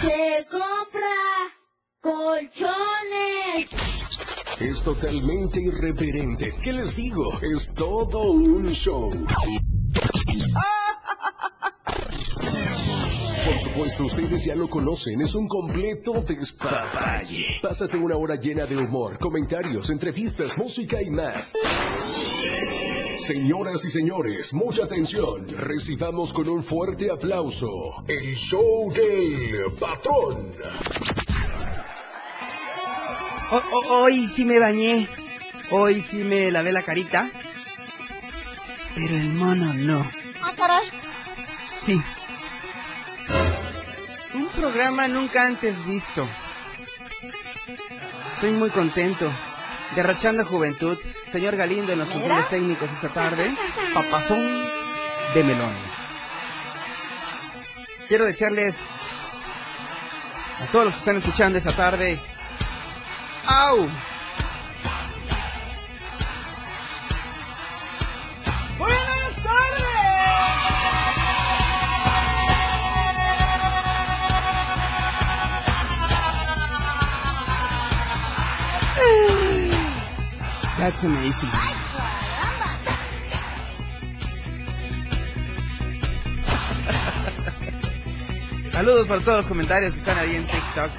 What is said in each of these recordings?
Se compra colchones. Es totalmente irreverente. ¿Qué les digo? Es todo un show. Por supuesto, ustedes ya lo conocen, es un completo despapalle. Pásate una hora llena de humor, comentarios, entrevistas, música y más. Señoras y señores, mucha atención. Recibamos con un fuerte aplauso el show del patrón. Ho- hoy sí me bañé. Hoy sí me lavé la carita. Pero el mono no. Ah, caray. Sí. Un programa nunca antes visto. Estoy muy contento. Derrochando juventud. Señor Galindo en los controles técnicos esta tarde. Papazón de melón. Quiero desearles a todos los que están escuchando esta tarde. ¡Au! That's amazing. Saludos por todos los comentarios que están ahí en TikTok.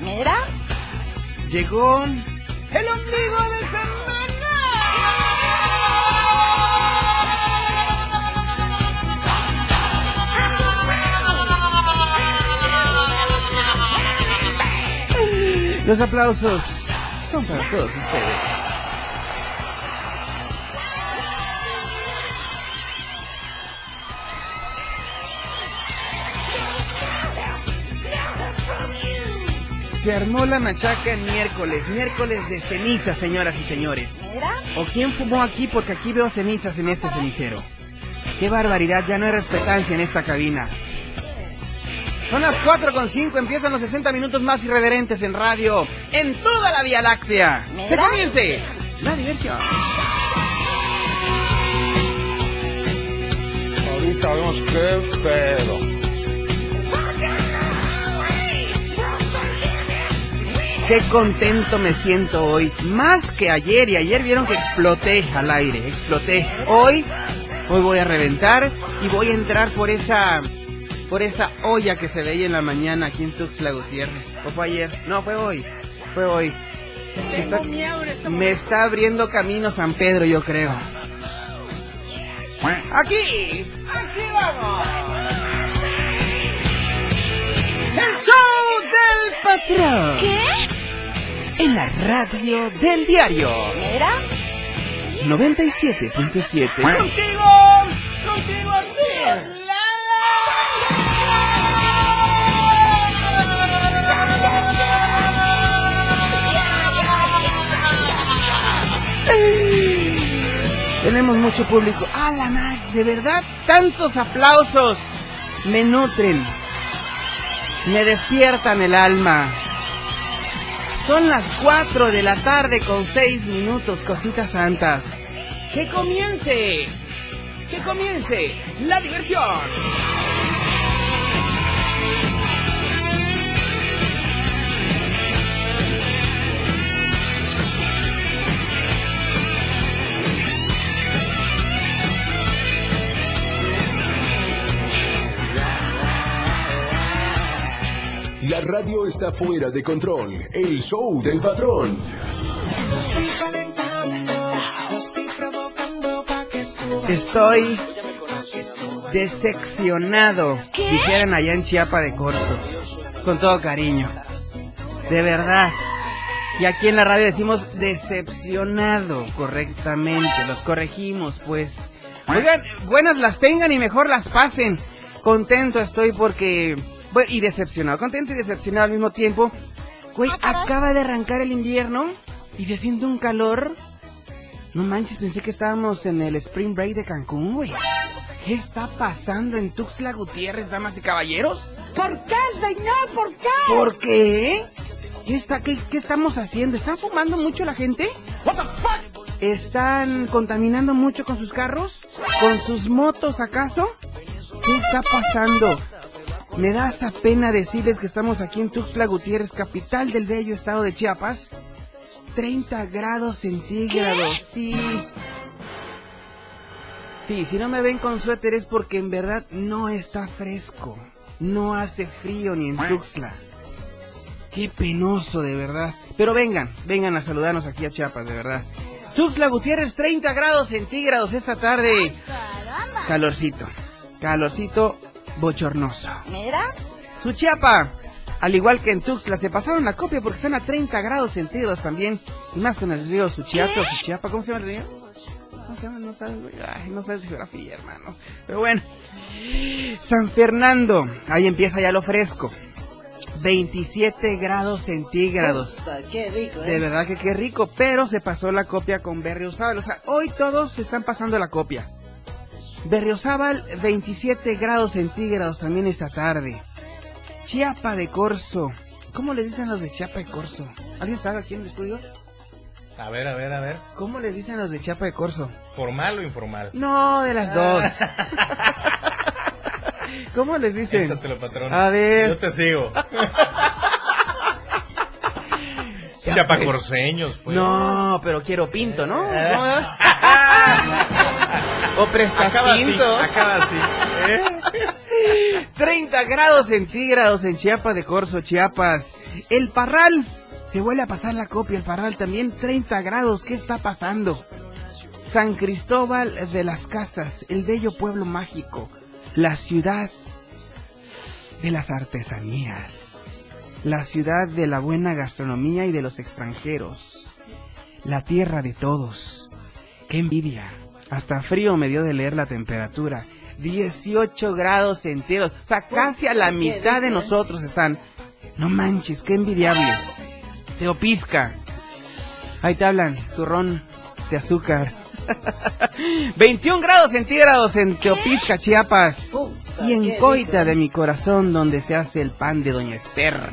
Mira. Llegó el ombligo de semana. Los aplausos son para todos ustedes. Se armó la machaca en miércoles, miércoles de ceniza, señoras y señores. ¿O quién fumó aquí? Porque aquí veo cenizas en este cenicero. ¡Qué barbaridad! Ya no hay respetancia en esta cabina. Son las 4 con 5, empiezan los 60 minutos más irreverentes en radio, en toda la Vía Láctea. ¡Que comience! La diversión. Ahorita vemos qué pedo. Qué contento me siento hoy. Más que ayer. Y ayer vieron que exploté al aire. Exploté. Hoy, hoy voy a reventar y voy a entrar por esa, por esa olla que se veía en la mañana aquí en Tuxtla Gutiérrez. ¿O fue ayer? No, fue hoy. Fue hoy. Me está, me está abriendo camino San Pedro, yo creo. Aquí, aquí vamos. El show del patrón ¿Qué? en la radio del diario Mira. 97.7. Contigo, contigo Tenemos mucho público. ¡Ah, la madre! De verdad, tantos aplausos me nutren, me despiertan el alma. Son las 4 de la tarde con 6 minutos, cositas santas. ¡Que comience! ¡Que comience la diversión! La radio está fuera de control. El show del patrón. Estoy decepcionado, dijeran allá en Chiapa de Corzo. Con todo cariño. De verdad. Y aquí en la radio decimos decepcionado correctamente. Los corregimos, pues. Oigan, buenas las tengan y mejor las pasen. Contento estoy porque... bueno, y decepcionado. Contento y decepcionado al mismo tiempo. Güey, Ah, acaba de arrancar el invierno y se siente un calor. No manches, pensé que estábamos en el Spring Break de Cancún, güey. ¿Qué está pasando en Tuxtla Gutiérrez, damas y caballeros? ¿Por qué, señor? ¿Por qué? ¿Por qué? ¿Qué, está, qué, qué estamos haciendo? ¿Están fumando mucho la gente? ¿Están contaminando mucho con sus carros? ¿Con sus motos acaso? ¿Qué está pasando? Me da hasta pena decirles que estamos aquí en Tuxtla Gutiérrez, capital del bello estado de Chiapas. 30 grados centígrados, sí. Sí, si no me ven con suéter es porque en verdad no está fresco. No hace frío ni en Tuxtla. Qué penoso, de verdad. Pero vengan, vengan a saludarnos aquí a Chiapas, de verdad. Tuxtla Gutiérrez, 30 grados centígrados esta tarde. Calorcito, calorcito bochornoso. Mira. Su Chiapa, al igual que en Tuxtla, se pasaron la copia porque están a 30 grados centígrados también. Y más con el río Suchiato, Suchiapa, ¿cómo se llama el río? No sabes. Ay, no sabes de geografía, hermano. Pero bueno. San Fernando, ahí empieza ya lo fresco. 27 grados centígrados. Qué rico, De ¿eh? verdad que qué rico, pero se pasó la copia con Berriozábal. O sea, hoy todos se están pasando la copia. Berriozábal, 27 grados centígrados también esta tarde. Chiapa de Corzo. ¿Cómo le dicen los de Chiapa de Corzo? ¿Alguien sabe aquí en el estudio? A ver, a ver, a ver. ¿Cómo le dicen los de Chiapa de Corzo? ¿Formal o informal? No, de las dos. ¿Cómo les dicen? Échatelo, patrón. A ver. Yo te sigo. Ya, Chapacorceños, pues. No, pero quiero pinto, ¿no? Eh. ¿No? o prestas Acaba así, pinto. acaba así. ¿eh? 30 grados centígrados en Chiapa de Corzo, Chiapas. El Parral. Se vuelve a pasar la copia. El Parral también 30 grados. ¿Qué está pasando? San Cristóbal de las Casas, el bello pueblo mágico. La ciudad de las artesanías. La ciudad de la buena gastronomía y de los extranjeros. La tierra de todos. ¡Qué envidia! Hasta frío me dio de leer la temperatura. 18 grados centígrados. O sea, casi a la mitad de nosotros están. No manches, qué envidiable. Teopisca. Ahí te hablan, turrón de azúcar. 21 grados centígrados en Teopisca, Chiapas. Y en Coita de mi corazón, donde se hace el pan de Doña Esther.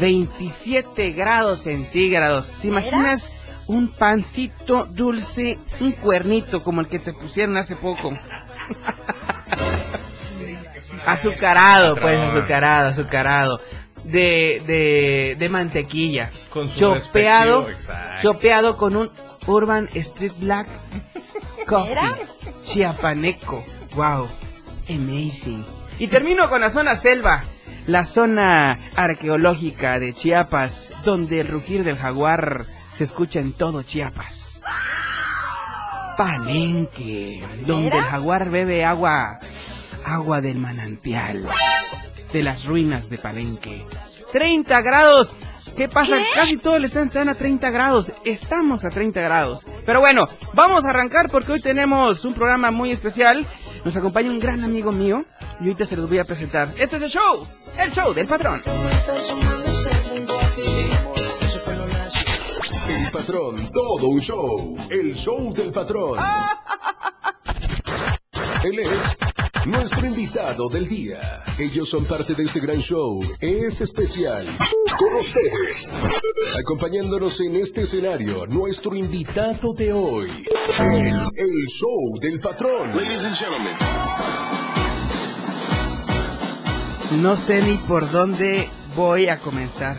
27 grados centígrados. ¿Te imaginas un pancito dulce, un cuernito como el que te pusieron hace poco? azucarado, pues, azucarado, azucarado. De, de, de mantequilla. Con su chopeado, chopeado con un Urban Street Black Coffee. Chiapaneco. Wow. Amazing. Y termino con la zona selva. La zona arqueológica de Chiapas, donde el rugir del jaguar se escucha en todo Chiapas. Palenque, donde el jaguar bebe agua, agua del manantial, de las ruinas de Palenque. 30 grados. ¿Qué pasa? Casi todo el están, están a 30 grados. Estamos a 30 grados. Pero bueno, vamos a arrancar porque hoy tenemos un programa muy especial. Nos acompaña un gran amigo mío y ahorita se los voy a presentar. Este es el show, el show del patrón. El patrón, todo un show. El show del patrón. Él es nuestro invitado del día. Ellos son parte de este gran show. Es especial. Con ustedes. Acompañándonos en este escenario, nuestro invitado de hoy. El, el show del patrón. Ladies and gentlemen. No sé ni por dónde voy a comenzar.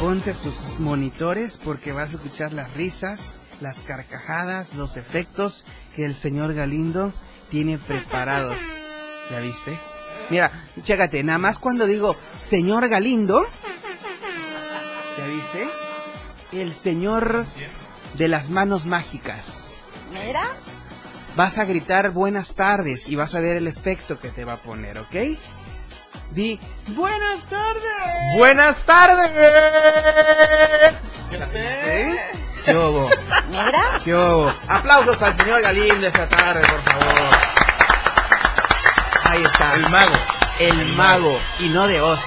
Ponte tus monitores porque vas a escuchar las risas, las carcajadas, los efectos que el señor Galindo tiene preparados. ¿Ya viste? Mira, chécate, nada más cuando digo señor Galindo, ¿ya viste? El señor de las manos mágicas. Mira. Vas a gritar buenas tardes y vas a ver el efecto que te va a poner, ¿ok? Di buenas tardes. Buenas tardes. ¿Eh? ¿Qué hubo? Mira. ¿Qué hubo? Aplausos para el señor Galindo esta tarde, por favor. Ahí está. El mago. El mago y no de Oz.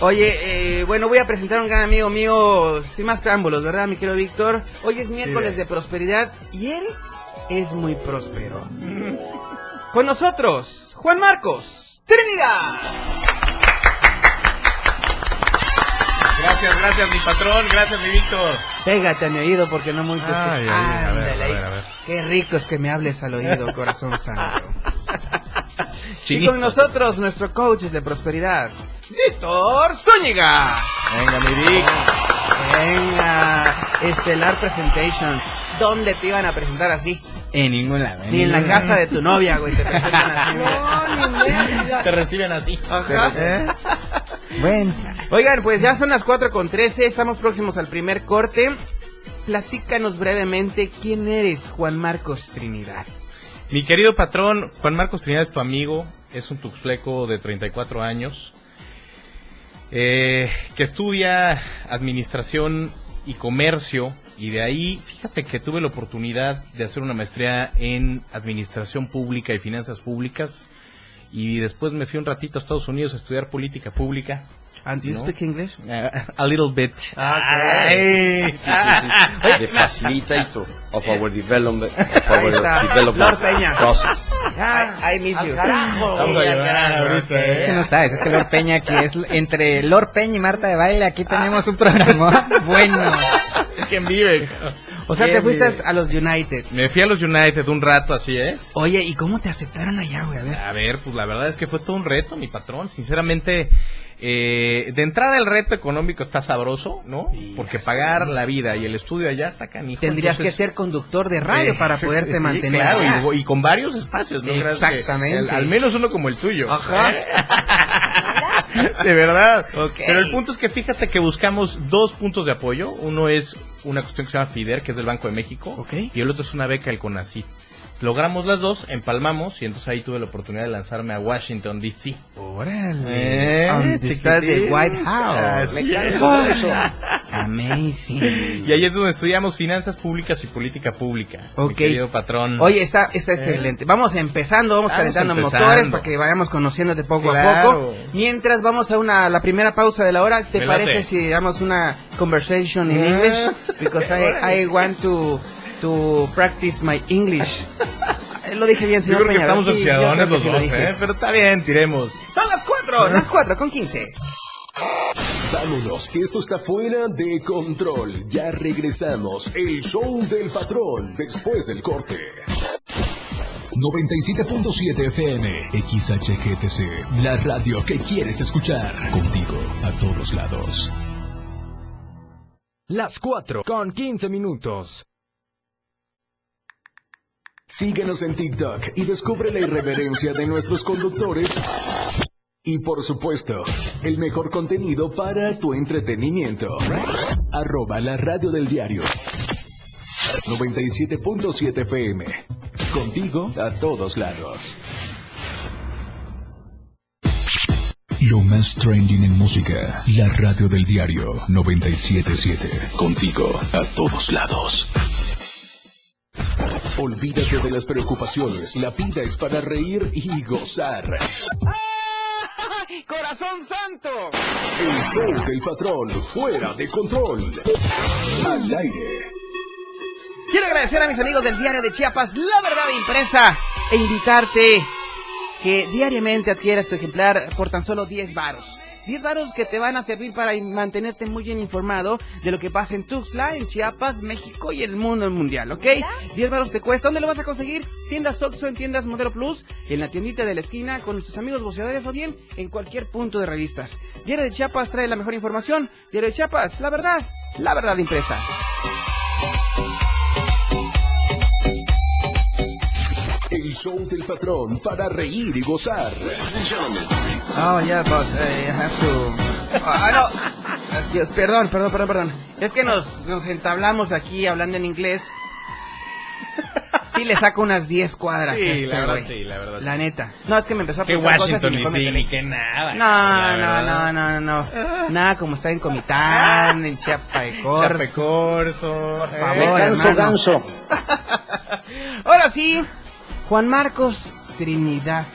Oye, eh, bueno, voy a presentar a un gran amigo mío, sin más preámbulos, ¿verdad, mi querido Víctor? Hoy es miércoles Sí. de prosperidad y él es muy próspero. Con nosotros, Juan Marcos, Trinidad. Gracias, gracias, mi patrón. Gracias, mi Víctor. Pégate a mi oído porque no muy Ay, ay, ay, a ver, a ver, a ver. Qué rico es que me hables al oído, corazón santo. Y con nosotros, nuestro coach de prosperidad, Víctor Zúñiga. Venga, mi Vic. Venga, Estelar Presentation. ¿Dónde te iban a presentar así? En ningún lado. Ni en la ningún casa lado. de tu novia, güey, te presentan así. No. Te reciben así. Ajá. ¿Eh? Bueno, Oigan, pues ya son las 4 con 13, estamos próximos al primer corte. Platícanos brevemente quién eres, Juan Marcos Trinidad. Mi querido patrón, Juan Marcos Trinidad es tu amigo, es un tuxfleco de 34 años, eh, que estudia administración y comercio, y de ahí, fíjate que tuve la oportunidad de hacer una maestría en administración pública y finanzas públicas, y después me fui un ratito a Estados Unidos a estudiar política pública. And do you No. speak English? Eh, a little bit. Okay. Ay. the facilitator of our development, of our está. development Lord Peña. process. I, I miss you. Vamos a llorar ahorita, es que eh. no sabes, es que Lord Peña aquí es entre Lord Peña y Marta de Baile, aquí tenemos un programa bueno. ¿Quién vive? O sea, te fuiste a los United. Me fui a los United un rato, así es. Oye, ¿y cómo te aceptaron allá, güey? A ver. A ver, pues la verdad es que fue todo un reto, mi patrón. Sinceramente, eh, de entrada el reto económico está sabroso, ¿no? Porque pagar la vida y el estudio allá está canijo. Tendrías Entonces, que ser conductor de radio eh, para poderte sí, mantener. Claro, y, y con varios espacios, ¿no? Exactamente. el- al menos uno como el tuyo. Ajá. de verdad. Ok. Pero el punto es que fíjate que buscamos dos puntos de apoyo. Uno es una cuestión que se llama FIDER, que es del Banco de México. Ok. Y el otro es una beca del CONACYT. Logramos las dos, empalmamos y entonces ahí tuve la oportunidad de lanzarme a Washington DC. Órale. Eh, On the star de chiquitín. White House. Así es. Amazing. Y ahí es donde estudiamos finanzas públicas y política pública. Mi Ok. querido patrón. Oye, está, está excelente. Vamos empezando, vamos, Vamos calentando empezando. motores para que vayamos conociéndote poco a poco. Mientras vamos a una la primera pausa de la hora, ¿te Me parece late. si damos una conversation in Ah. English? Because I, I want to to practice my English. Lo dije bien, Yo señor creo que estamos sí, yo oxidadones los sí lo dos. ¿eh? Pero está bien, tiremos. Son las cuatro, las cuatro con quince. Vámonos, que esto está fuera de control. Ya regresamos. El show del patrón después del corte. 97.7 FM, XHGTC, la radio que quieres escuchar. Contigo a todos lados. Las 4 con 15 minutos. Síguenos en TikTok y descubre la irreverencia de nuestros conductores. Y por supuesto, el mejor contenido para tu entretenimiento. Arroba la radio del diario. 97.7 FM. Contigo a todos lados. Lo más trending en música. La radio del diario 97.7. Contigo a todos lados. Olvídate de las preocupaciones. La vida es para reír y gozar. ¡Corazón santo! El show del patrón fuera de control. Al aire. Quiero agradecer a mis amigos del diario de Chiapas, La Verdad Impresa, e invitarte que diariamente adquieras tu ejemplar por tan solo 10 varos. 10 varos que te van a servir para mantenerte muy bien informado de lo que pasa en Tuxtla, en Chiapas, México y el mundo mundial, ¿ok? 10 varos te cuesta. ¿Dónde lo vas a conseguir? Tiendas Oxxo, en tiendas Modelo Plus, en la tiendita de la esquina con nuestros amigos boceadores o bien en cualquier punto de revistas. Diario de Chiapas trae la mejor información. Diario de Chiapas, la verdad, la verdad impresa. Show del patrón para reír y gozar. Oh, yeah, but uh, I have to... Ah, no. Excuse- Perdón, perdón, perdón, perdón. Es que nos, nos entablamos aquí hablando en inglés. Sí le saco unas 10 cuadras. Sí, a este la verdad, güey. sí, la verdad, La sí. neta. No, es que me empezó a Que preguntar cosas y Washington DC, quedé. ni que nada. No, no, no, no, no, no. Nada como estar en Comitán, en Chiapa de Corzo. Chapecorso. Por favor, hermano. Ahora sí, Juan Marcos Trinidad.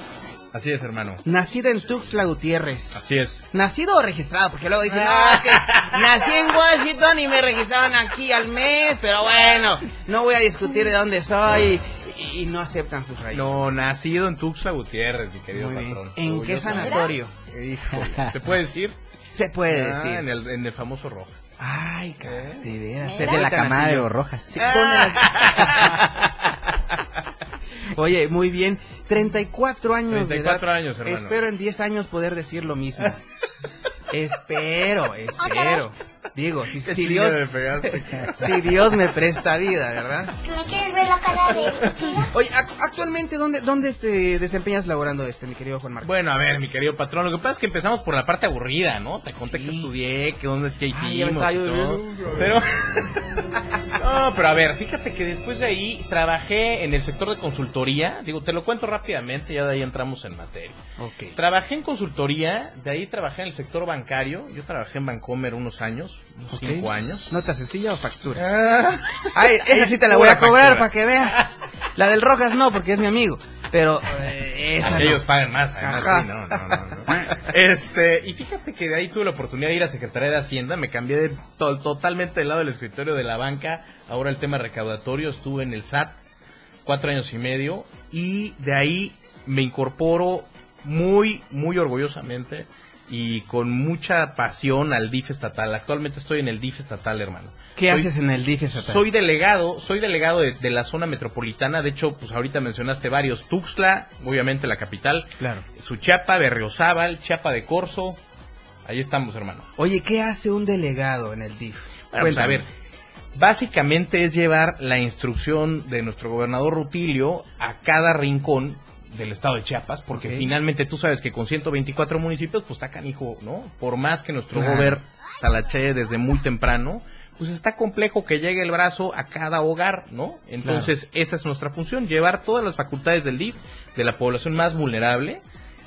Así es, hermano. Nacido en Tuxtla Gutiérrez. Así es. Nacido o registrado, porque luego dicen, no, es que nací en Washington y me registraron aquí al mes, pero bueno, no voy a discutir de dónde soy y, y no aceptan sus raíces. No, nacido en Tuxtla Gutiérrez, mi querido Muy bien. patrón. ¿En qué sanatorio? Híjole, ¿Se puede decir? Se puede Ah, decir. en, el, en el famoso Rojas. Ay, cara, de veras. Es de la camada de los rojas. Sí, las- Oye, muy bien. 34 años 34 de edad. años, hermano. Espero en 10 años poder decir lo mismo. espero, espero. Digo, si, si Dios, me pegaste. si Dios me presta vida, ¿verdad? ¿Me quieres ver la cara de? Oye, ac- actualmente, ¿dónde, ¿dónde te desempeñas laborando este, mi querido Juan Marcos? Bueno, a ver, mi querido patrón, lo que pasa es que empezamos por la parte aburrida, ¿no? Te conté Sí. que estudié, que dónde es que Ay, hicimos estaba y yo- todo. Pero... no, pero a ver, fíjate que después de ahí trabajé en el sector de consultoría. Digo, te lo cuento rápidamente, ya de ahí entramos en materia. Ok. Trabajé en consultoría, de ahí trabajé en el sector bancario. Yo trabajé en Bancomer unos años, unos Ok. cinco años. ¿Nota sencilla o factura? Ah, Ay, esa sí te la voy a cobrar para que veas. La del Rojas no, porque es mi amigo. Pero eh, esa que no. ellos pagan más, además, Ajá. sí, no, no, no, no. Este, y fíjate que de ahí tuve la oportunidad de ir a Secretaría de Hacienda, me cambié de to- totalmente del lado del escritorio de la banca, ahora el tema recaudatorio, estuve en el SAT cuatro años y medio, y de ahí me incorporo muy, muy orgullosamente y con mucha pasión al DIF estatal. Actualmente estoy en el DIF estatal, hermano. ¿Qué Soy- haces en el DIF estatal? soy delegado, soy delegado de, de la zona metropolitana. De hecho, pues ahorita mencionaste varios. Tuxtla, obviamente la capital. Claro. Suchiapa, Berriozábal, Chiapa de Corzo. Ahí estamos, hermano. Oye, ¿qué hace un delegado en el DIF? Bueno, pues, a ver, básicamente es llevar la instrucción de nuestro gobernador Rutilio a cada rincón del estado de Chiapas, porque finalmente tú sabes que con 124 municipios, pues está canijo, ¿no? Por más que nuestro Claro. gobierno talache desde muy temprano, pues está complejo que llegue el brazo a cada hogar, ¿no? Entonces, esa es nuestra función, llevar todas las facultades del DIF, de la población más vulnerable,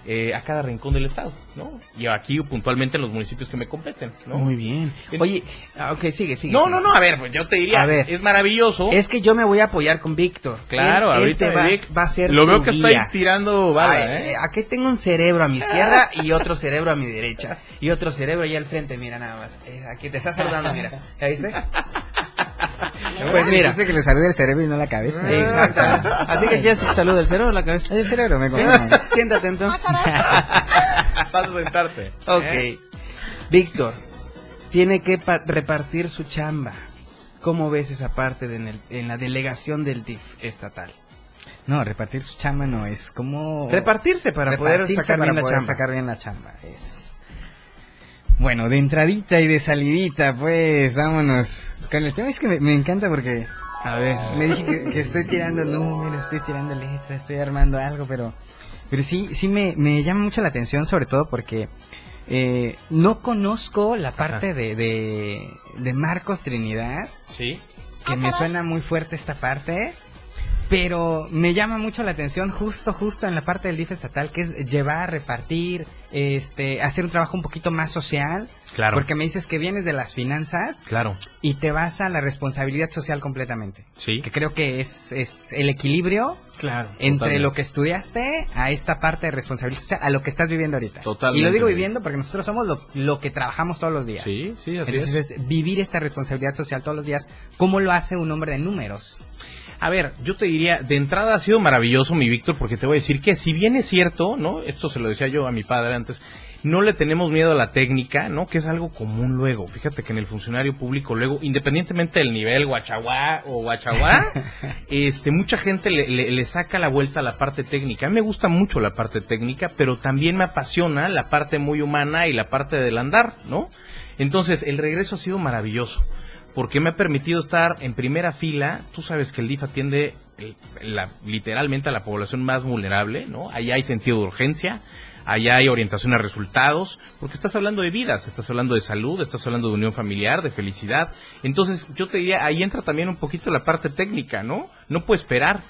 eh, a cada rincón del estado, ¿no? Y aquí puntualmente en los municipios que me competen, ¿no? Muy bien. En- Oye, ah, ok, sigue, sigue. No, sigue. no, no, a ver, pues yo te diría, A ver. es maravilloso. Es que yo me voy a apoyar con Víctor. claro, Él- él ahorita te va, Vic, va a ser Lo veo que guía. ahí tirando bala, Ay, ¿eh? eh, Aquí tengo un cerebro a mi izquierda y otro cerebro a mi derecha. Y otro cerebro allá al frente, mira nada más. Eh, aquí te está saludando, mira. ¿Ya viste? Pues mira. Dice que le salude el cerebro y no la cabeza. Exacto. ¿A ti que ya te saluda el cerebro o la cabeza? El cerebro me confunde. Siéntate entonces. Vas a sentarte. Ok. ¿eh? Víctor, tiene que pa- repartir su chamba. ¿Cómo ves esa parte de en, el- en la delegación del DIF estatal? No, repartir su chamba no es como... Repartirse para poder sacar para bien la poder chamba. sacar bien la chamba. Es... Bueno, de entradita y de salidita, pues, vámonos. Con el tema es que me, me encanta porque... A ver. Me dije que, que estoy tirando números, estoy tirando letras, estoy armando algo, pero... Pero sí, sí me, me llama mucho la atención, sobre todo porque... eh, no conozco la parte de, de, de Marcos Trinidad, Sí. que me suena muy fuerte esta parte, pero me llama mucho la atención justo, justo en la parte del DIF estatal, que es llevar, repartir, este, hacer un trabajo un poquito más social, Claro. porque me dices que vienes de las finanzas Claro. y te vas a la responsabilidad social completamente. Sí. Que creo que es, es el equilibrio Claro. entre Totalmente. lo que estudiaste a esta parte de responsabilidad social, a lo que estás viviendo ahorita. Totalmente. Y lo digo viviendo porque nosotros somos lo, lo que trabajamos todos los días. Sí, sí, así Entonces, es. vivir esta responsabilidad social todos los días, ¿cómo lo hace un hombre de números? A ver, yo te diría, de entrada ha sido maravilloso, mi Víctor, porque te voy a decir que si bien es cierto, ¿no? Esto se lo decía yo a mi padre antes, no le tenemos miedo a la técnica, ¿no? Que es algo común luego. Fíjate que en el funcionario público luego, independientemente del nivel guachaguá o guachaguá, este, mucha gente le, le- le saca la vuelta a la parte técnica. A mí me gusta mucho la parte técnica, pero también me apasiona la parte muy humana y la parte del andar, ¿no? Entonces, el regreso ha sido maravilloso porque me ha permitido estar en primera fila. Tú sabes que el DIF atiende la- literalmente a la población más vulnerable, ¿no? Allá hay sentido de urgencia, allá hay orientación a resultados, porque estás hablando de vidas, estás hablando de salud, estás hablando de unión familiar, de felicidad. Entonces, yo te diría, ahí entra también un poquito la parte técnica, ¿no? No puedo esperar,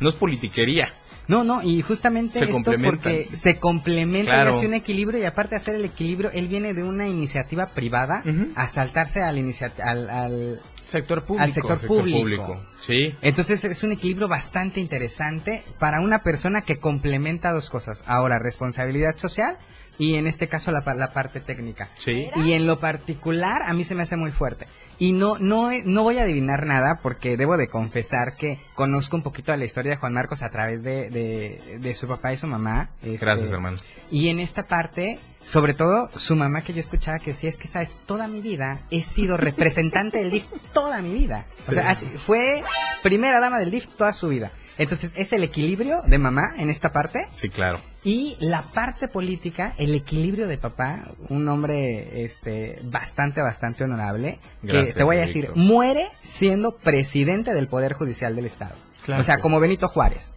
no es politiquería. No, no, y justamente Se esto porque se complementa Claro. y hace un equilibrio y aparte de hacer el equilibrio, él viene de una iniciativa privada Ujú. a saltarse al, al, al- Sector público. al sector, Sector público. Sí. Entonces es un equilibrio bastante interesante para una persona que complementa dos cosas. Ahora, responsabilidad social y en este caso la, pa- la parte técnica. Sí. Y en lo particular a mí se me hace muy fuerte. Y no, no, no voy a adivinar nada porque debo de confesar que conozco un poquito de la historia de Juan Marcos a través de, de, de su papá y su mamá. este, Gracias, hermano. Y en esta parte Sobre todo su mamá que yo escuchaba que decía, es que sabes, toda mi vida he sido representante del DIF toda mi vida. O sea, así- fue primera dama del DIF toda su vida. Entonces es el equilibrio de mamá en esta parte Sí, claro. y la parte política, el equilibrio de papá, un hombre este bastante, bastante honorable, que Te voy a decir, muere siendo presidente del Poder Judicial del Estado. Claro. O sea, como Benito Juárez.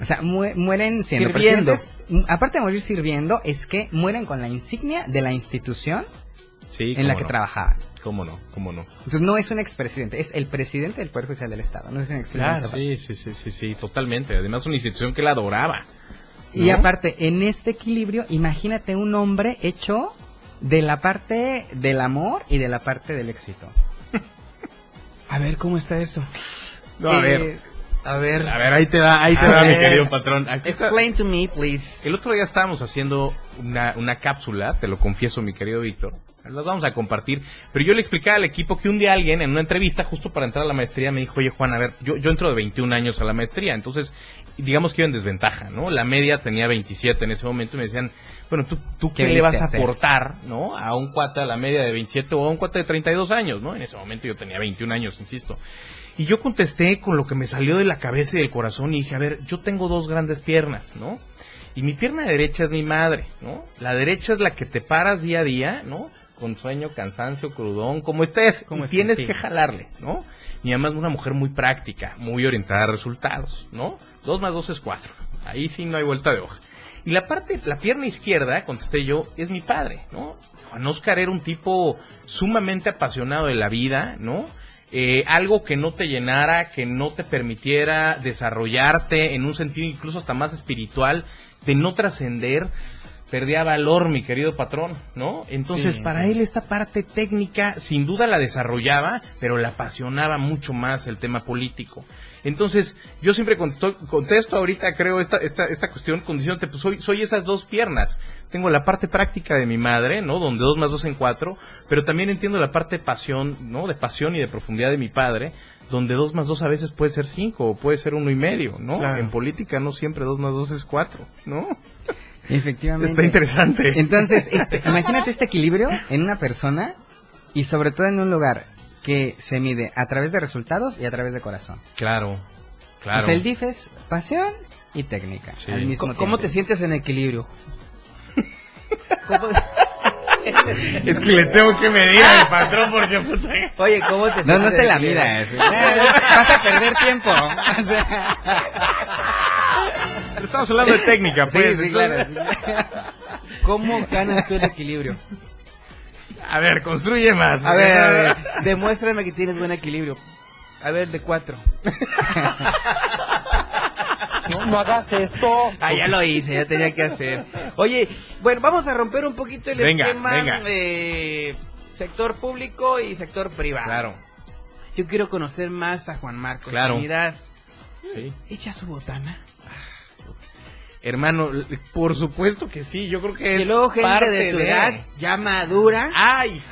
O sea, mu- mueren siendo Sirviendo. presidentes. M- Aparte de morir sirviendo, es que mueren con la insignia de la institución Sí, en la que no. trabajaban. ¿Cómo no? ¿Cómo no? Entonces no es un expresidente, es el presidente del Poder Judicial del Estado. No es un expresidente. Sí, sí, sí, sí, sí, totalmente. Además, una institución que la adoraba. Y aparte, en este equilibrio, imagínate un hombre hecho de la parte del amor y de la parte del éxito. A ver, ¿cómo está eso? No, a Eh, ver, A ver. a ver, ahí te va, ahí te va, mi ver. querido patrón. Aquí está- Explain to me, please. El otro día estábamos haciendo una, una cápsula, te lo confieso, mi querido Víctor. Las vamos a compartir. Pero yo le explicaba al equipo que un día alguien en una entrevista, justo para entrar a la maestría, me dijo, oye Juan, a ver, yo, yo entro de 21 años a la maestría, entonces digamos que iba en desventaja, ¿no? La media tenía 27 en ese momento y me decían, bueno, ¿tú, tú qué, ¿Qué le vas a a hacer? aportar, ¿no? A un cuate a la media de 27 o a un cuate de 32 años, ¿no? En ese momento yo tenía 21 años, insisto. Y yo contesté con lo que me salió de la cabeza y del corazón y dije, a ver, yo tengo dos grandes piernas, ¿no? Y mi pierna derecha es mi madre, ¿no? La derecha es la que te paras día a día, ¿no? Con sueño, cansancio, crudón, como estés, Como y estés, tienes sí. que jalarle, ¿no? Mi mamá es una mujer muy práctica, muy orientada a resultados, ¿no? Dos más dos es cuatro. Ahí sí no hay vuelta de hoja. Y la parte, la pierna izquierda, contesté yo, es mi padre, ¿no? Juan Oscar era un tipo sumamente apasionado de la vida, ¿no? Eh, algo que no te llenara, que no te permitiera desarrollarte en un sentido incluso hasta más espiritual, de no trascender, perdía valor, mi querido patrón, ¿no? Entonces, Sí, para sí. él esta parte técnica, sin duda la desarrollaba, pero la apasionaba mucho más el tema político. Entonces, yo siempre contesto, contesto ahorita, creo, esta, esta, esta cuestión, con diciéndote, pues soy, soy esas dos piernas. Tengo la parte práctica de mi madre, ¿no? Donde dos más dos en cuatro, pero también entiendo la parte de pasión, ¿no? De pasión y de profundidad de mi padre, donde dos más dos a veces puede ser cinco, o puede ser uno y medio, ¿no? Claro. En política no siempre dos más dos es cuatro, ¿no? Efectivamente. Está interesante. Entonces, este, imagínate este equilibrio en una persona y sobre todo en un lugar que se mide a través de resultados y a través de corazón. Claro, claro. Sea, el DIF es pasión y técnica Sí. al mismo ¿Cómo, cómo te sientes en equilibrio? ¿Cómo- Es que le tengo que medir al patrón porque puta, Oye, ¿cómo te? No, no se la así. Vas a perder tiempo. O sea, Estamos hablando de técnica, sí, pues. sí, entonces- claro. ¿Cómo ganas tú el equilibrio? A ver, construye más. A ver, a ver, demuéstrame que tienes buen equilibrio. A ver, de cuatro. No, no hagas esto. Ah, ya lo hice, ya tenía que hacer. Oye, bueno, vamos a romper un poquito el Venga, esquema venga. de sector público y sector privado. Claro, Yo quiero conocer más a Juan Marcos. Claro. Sí. Echa su botana. Hermano, l- por supuesto que sí. Yo creo que es Que luego gente parte de tu edad ya madura. ¡Ay!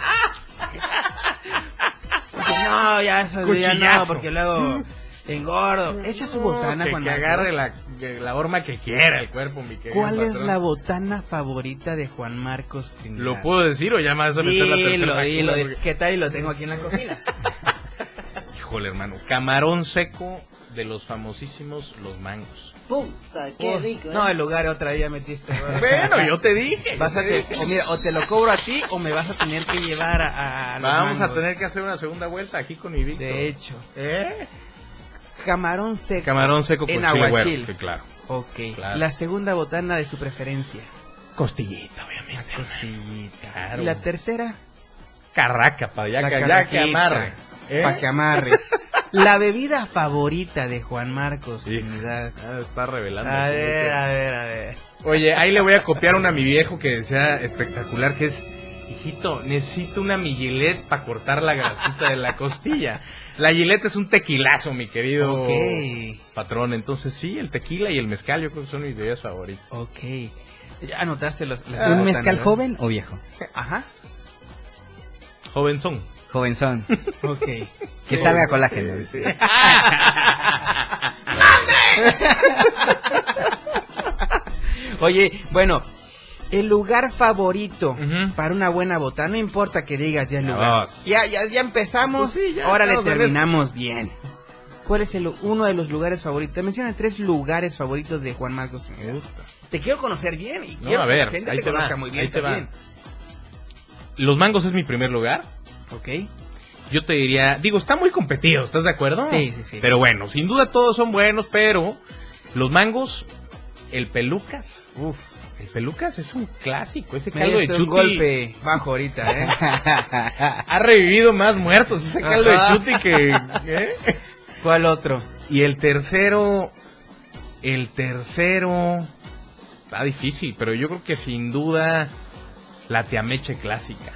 no, ya eso ya no, porque luego engordo. Echa su botana, que, Juan que agarre la, la horma que quiera el cuerpo, mi querido ¿Cuál es la botana favorita de Juan Marcos Trinidad? ¿Lo puedo decir o ya me vas a meter la tercera Dilo, dilo, Porque- ¿Qué tal? Y lo tengo aquí en la cocina. Híjole, hermano. Camarón seco de los famosísimos Los Mangos. Puta, qué rico. ¿eh? No, el lugar otra día metiste. Bueno, yo te dije. Vas a te- o, mira, o te lo cobro a ti o me vas a tener que llevar a, a los Vamos a tener que hacer una segunda vuelta aquí con mi Víctor. De hecho, ¿Eh? Camarón seco. Camarón seco con En chile güero. aguachil. Sí, claro. Ok. Claro. La segunda botana de su preferencia. Costillita, obviamente. Costillita. Claro. Y la tercera, Carraca, para ya, La que, ya que carrajita. amarre. ¿Eh? para que amarre. la bebida favorita de Juan Marcos Sí. Ah, está revelando. A ver, a ver, a ver. Oye, ahí le voy a copiar una a mi viejo que decía espectacular, que es, hijito, necesito una mi Gillette para cortar la grasita de la costilla. La Gillette es un tequilazo, mi querido patrón. Entonces sí, el tequila y el mezcal yo creo que son mis bebidas favoritas. Ok. Ya anotaste los, las ¿Un mezcal ¿no? joven o viejo? Ajá. Jovenzón. Jovenzón. Ok. Que salga colágeno. Oye, bueno, el lugar favorito para una buena bota. No importa que digas ya el lugar. Ya, ya, ya empezamos. Pues sí, ya ahora le terminamos bien. ¿Cuál es el, uno de los lugares favoritos? Te menciona tres lugares favoritos de Juan Marcos. Te quiero conocer bien y No, quiero a que la ver, gente te va, conozca muy bien ahí te va. también. Los mangos es mi primer lugar. Ok. Yo te diría, digo, está muy competido, ¿estás de acuerdo? Sí, sí, sí. Pero bueno, sin duda todos son buenos, pero los mangos, el pelucas, Uf. El pelucas es un clásico, ese caldo de chuti un golpe bajo ahorita, ¿eh? ha revivido más muertos ese caldo de chuti que ¿eh? ¿Cuál otro? y el tercero, el tercero está difícil, pero yo creo que sin duda la tiameche clásica.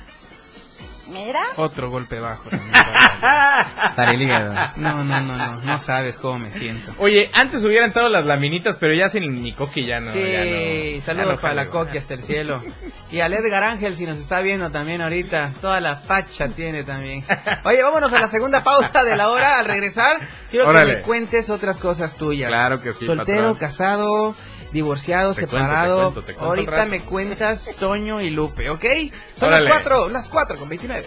Mira. Otro golpe bajo. también. Para el hígado. No, no, no, no. No sabes cómo me siento. Oye, antes hubieran estado las laminitas, pero ya sin mi coqui ya no. sí, ya no- saludos ya no para la. Coqui hasta el cielo. Y al Edgar Ángel, si nos está viendo también ahorita, toda la facha tiene también. Oye, vámonos a la segunda pausa de la hora. Al regresar, quiero Órale. que me cuentes otras cosas tuyas. Claro que sí, Soltero, patrón. casado, divorciado, Te cuento, separado. te cuento, te cuento ahorita me cuentas Toño y Lupe, ¿ok? Son Órale. las cuatro, las cuatro con 29.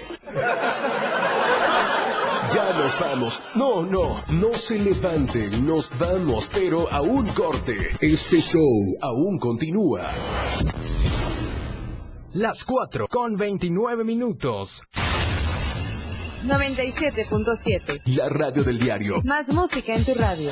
Ya nos vamos. No, no, no se levanten, nos vamos, pero a un corte. Este show aún continúa. Las 4 con 29 minutos. 97.7. La radio del diario, Más música en tu radio.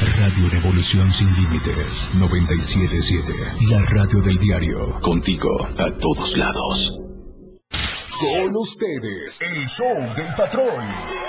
Radio Revolución sin límites 977, la radio del diario. Contigo a todos lados. Con ustedes, el show del patrón.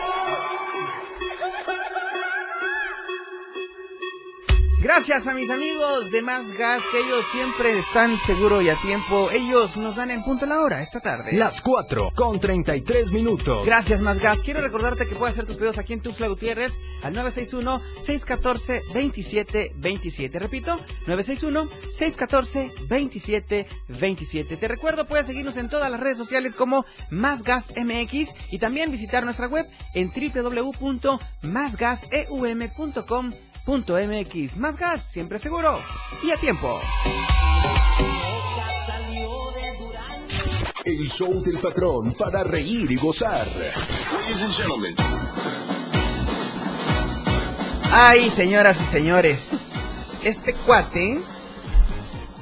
Gracias a mis amigos de Más Gas, que ellos siempre están seguro y a tiempo. Ellos nos dan en punto la hora esta tarde. Las 4 con 33 minutos. Gracias, Más Gas. Quiero recordarte que puedes hacer tus pedidos aquí en Tuxtla Gutiérrez al 961-614-2727. Repito, 961-614-2727. Te recuerdo, puedes seguirnos en todas las redes sociales como Más Gas MX y también visitar nuestra web en www.másgaseum.com.mx. Más Gas, siempre seguro y a tiempo. El show del patrón para reír y gozar. Ay, señoras y señores, este cuate,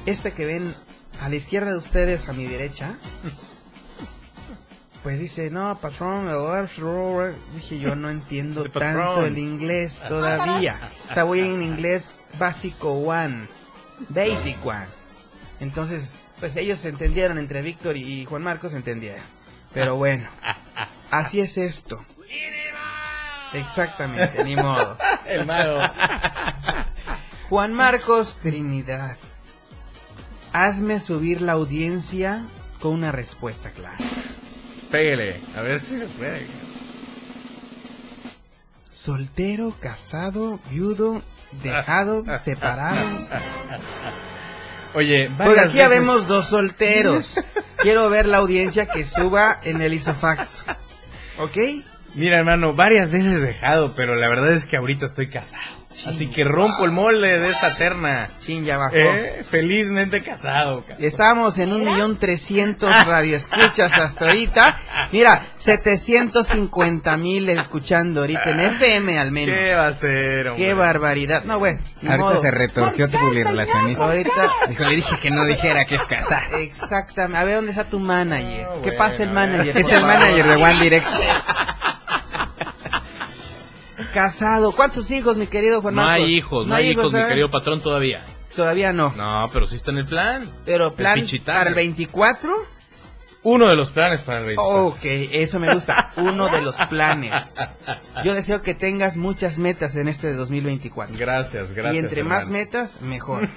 este que ven a la izquierda de ustedes, a mi derecha, pues dice, no, patrón, el left rower". dije yo no entiendo tanto el inglés todavía, o sea, voy en inglés básico one, basic one, entonces, pues ellos se entendieron entre Víctor y Juan Marcos se entendieron, pero bueno, así es esto. Exactamente, ni modo. El mago. Juan Marcos Trinidad. Hazme subir la audiencia con una respuesta clara. Pégale, a ver si se puede. Soltero, casado, viudo, dejado, separado. Oye, Porque aquí veces- habemos dos solteros. Quiero ver la audiencia que suba en el isofacto. ¿Ok? Mira, hermano, varias veces dejado, pero la verdad es que ahorita estoy casado. Así que rompo el molde de esta terna. Chin, ya bajó. ¿Eh? Felizmente casado. ca- Estábamos en un millón trescientos radioescuchas hasta ahorita. Mira, 750 mil escuchando ahorita en FM al menos. ¿Qué va a ser, hombre? Qué barbaridad. No, bueno, Ahorita modo. se retorció tu relacionista. Ahorita, Dijo, le dije que no dijera que es casar. exactamente. A ver dónde está tu manager. No, ¿Qué bueno, pasa el manager? Es el manager de One Direction. Casado. ¿Cuántos hijos, mi querido Juan No Marcos? hay hijos, no hay hijos, mi querido patrón, todavía. Todavía no. No, pero sí está en el plan. Pero plan para el 24. Uno de los planes para el 24. Ok, eso me gusta. Uno de los planes. Yo deseo que tengas muchas metas en este de 2024. Gracias, gracias. y entre más metas, mejor.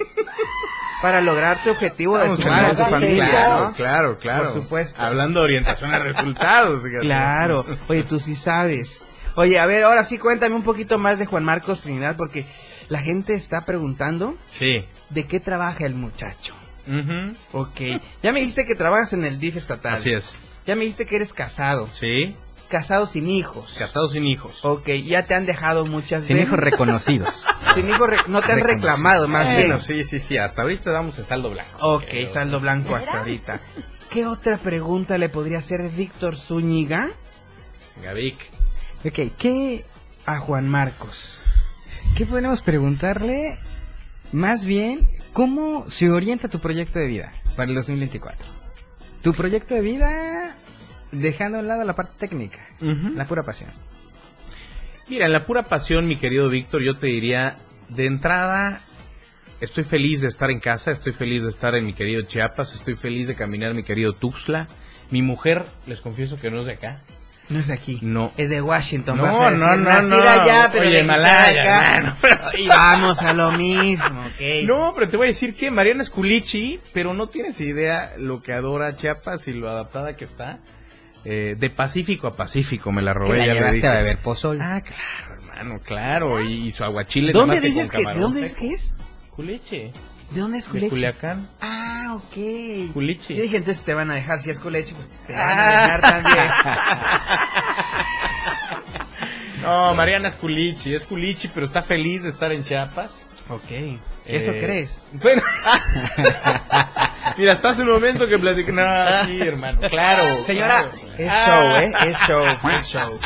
para lograr tu objetivo de Vamos a sumar a tu familia, claro, ¿no? claro, claro. Por supuesto. Hablando de orientación a resultados. Claro. Oye, tú sí sabes. Oye, a ver, ahora sí cuéntame un poquito más de Juan Marcos Trinidad porque la gente está preguntando Sí. de qué trabaja el muchacho. Ujú. Ok. Ya me dijiste que trabajas en el DIF estatal. Así es. Ya me dijiste que eres casado. Sí. Casado sin hijos. Casado sin hijos. Ok, ya te han dejado muchas Sin veces. hijos reconocidos. Sin hijos re- no te han reclamado, más bien. Bueno, sí, sí, sí. Hasta ahorita vamos en saldo blanco. Ok, Pero- saldo blanco hasta ahorita. ¿Qué otra pregunta le podría hacer Víctor Zúñiga Venga, Vic. Ok, ¿qué, a Juan Marcos? ¿qué podemos preguntarle? Más bien, ¿cómo se orienta tu proyecto de vida para el 2024? Tu proyecto de vida dejando a un lado la parte técnica, la pura pasión. Mira, en la pura pasión, mi querido Víctor, yo te diría, de entrada, estoy feliz de estar en casa, estoy feliz de estar en mi querido Chiapas, estoy feliz de caminar mi querido Tuxtla. Mi mujer, les confieso que no es de acá. No es de aquí. No. Es de Washington. No, vas a decir, no, no, nacida no. allá, pero Oye, Malaya, acá. Y vamos a lo mismo, ok. No, pero te voy a decir que Mariana es culichi, pero no tienes idea lo que adora Chiapas y lo adaptada que está. Eh, de Pacífico a Pacífico me la robé, la ya llevaste dije. a beber pozol. Ah, claro, hermano, claro. Y, y su aguachile. ¿Dónde dices que, ¿de camarón dónde es que es? Culichi. ¿De dónde es De Culeche? Culiacán. Ah, ok. Culichi. Yo dije, entonces te van a dejar, si es Culeche, pues te van a dejar también. No, Mariana es culichi, es culichi, pero está feliz de estar en Chiapas. ok. ¿Eso Eh, crees? Bueno. Mira, hasta hace un momento que platiqué. No, sí, hermano, claro. Señora, claro. es show, ¿eh? Es show, es show.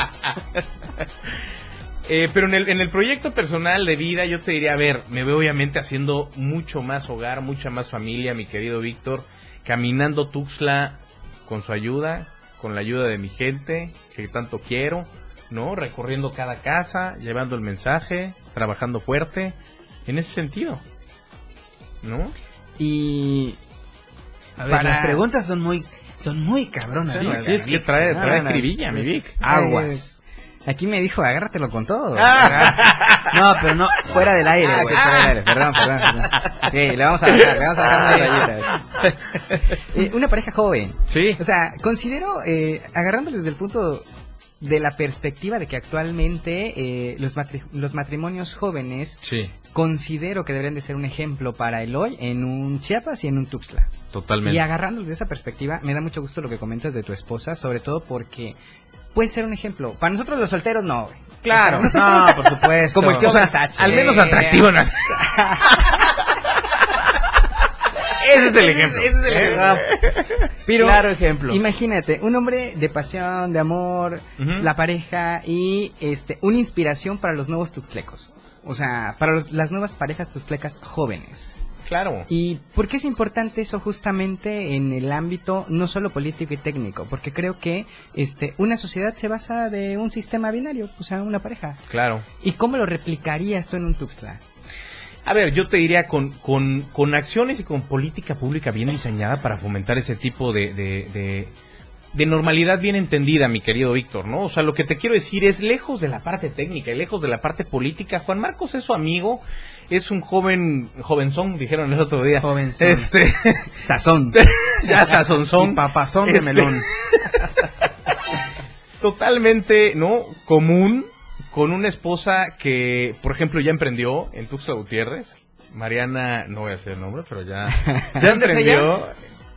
Eh, pero en el, en el proyecto personal de vida, yo te diría, a ver, me veo obviamente haciendo mucho más hogar, mucha más familia, mi querido Víctor, caminando Tuxtla con su ayuda, con la ayuda de mi gente, que tanto quiero, ¿no? Recorriendo cada casa, llevando el mensaje, trabajando fuerte, en ese sentido, ¿no? Y A ver, Para- las preguntas son muy, son muy cabronas. Sí, ¿no? sí, es que trae, trae no, mi Vic. Aguas. Aquí me dijo, agárratelo con todo. Ah. No, pero no, fuera del aire, Ah, güey. fuera del aire, perdón, perdón. perdón. Sí, le vamos a bajar, le vamos a bajar unas rayitas. Eh, una pareja joven. Sí, O sea, considero, eh, agarrándolo desde el punto de la perspectiva de que actualmente eh, los, matri- los matrimonios jóvenes sí, considero que deberían de ser un ejemplo para el hoy en un Chiapas y en un Tuxtla. totalmente. Y agarrándolos de esa perspectiva, me da mucho gusto lo que comentas de tu esposa, sobre todo porque puede ser un ejemplo. Para nosotros los solteros no. Claro, O sea, no, por supuesto. Como el tío O sea, al menos atractivo, ¿no? Ese es el ejemplo. Ese es el ejemplo. Pero, claro ejemplo. Imagínate, un hombre de pasión, de amor, la pareja y este una inspiración para los nuevos tuxtlecos. O sea, para los- las nuevas parejas tuxtlecas jóvenes. Claro. ¿Y por qué es importante eso justamente en el ámbito no solo político y técnico? Porque creo que este una sociedad se basa de un sistema binario, o sea, una pareja. Claro. ¿Y cómo lo replicarías tú en un Tuxtla? A ver, yo te diría con, con, con acciones y con política pública bien diseñada para fomentar ese tipo de, de, de, de normalidad bien entendida, mi querido Víctor, ¿no? O sea, lo que te quiero decir es, lejos de la parte técnica y lejos de la parte política, Juan Marcos es su amigo, es un joven, jovenzón, dijeron el otro día. Jovenzón. Este, Sazón. ya sazonzón. Y papazón de Este, melón. totalmente, ¿no? Común con una esposa que, por ejemplo, ya emprendió en Tuxtla Gutiérrez. Mariana, no voy a decir el nombre, pero ya, ya ¿Dónde es emprendió.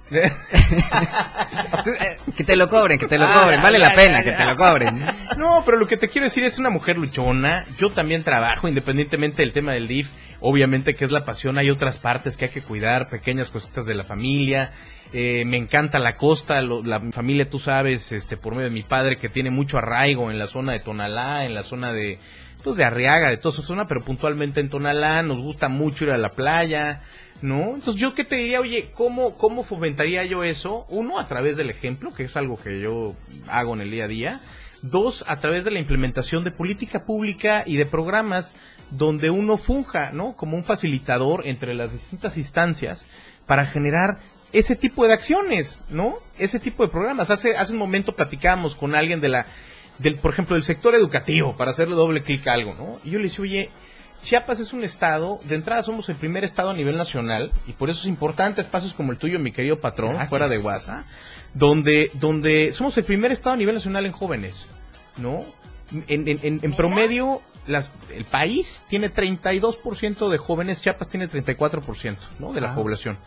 que te lo cobren, que te lo Ah, cobren, vale la pena que te lo cobren. No, pero lo que te quiero decir es una mujer luchona. Yo también trabajo, independientemente del tema del DIF. Obviamente que es la pasión, hay otras partes que hay que cuidar, pequeñas cositas de la familia. Eh, me encanta la costa, lo- la familia, tú sabes, este, por medio de mi padre, que tiene mucho arraigo en la zona de Tonalá, en la zona de, pues de Arriaga, de toda esa zona, pero puntualmente en Tonalá, nos gusta mucho ir a la playa, ¿no? Entonces yo qué te diría, oye, ¿cómo, cómo fomentaría yo eso? Uno, a través del ejemplo, que es algo que yo hago en el día a día. Dos, a través de la implementación de política pública y de programas donde uno funja, ¿no? Como un facilitador entre las distintas instancias para generar ese tipo de acciones, ¿no? Ese tipo de programas. Hace, hace un momento platicábamos con alguien de la, del, por ejemplo, del sector educativo, para hacerle doble clic a algo, ¿no? Y yo le decía, oye, Chiapas es un estado, de entrada somos el primer estado a nivel nacional y por eso es importante espacios como el tuyo, mi querido patrón, Gracias. fuera de WhatsApp, donde, donde somos el primer estado a nivel nacional en jóvenes, ¿no? En, en- en- en promedio, las, el país tiene 32% de jóvenes, Chiapas tiene 34%, ¿no? De la Ah. población.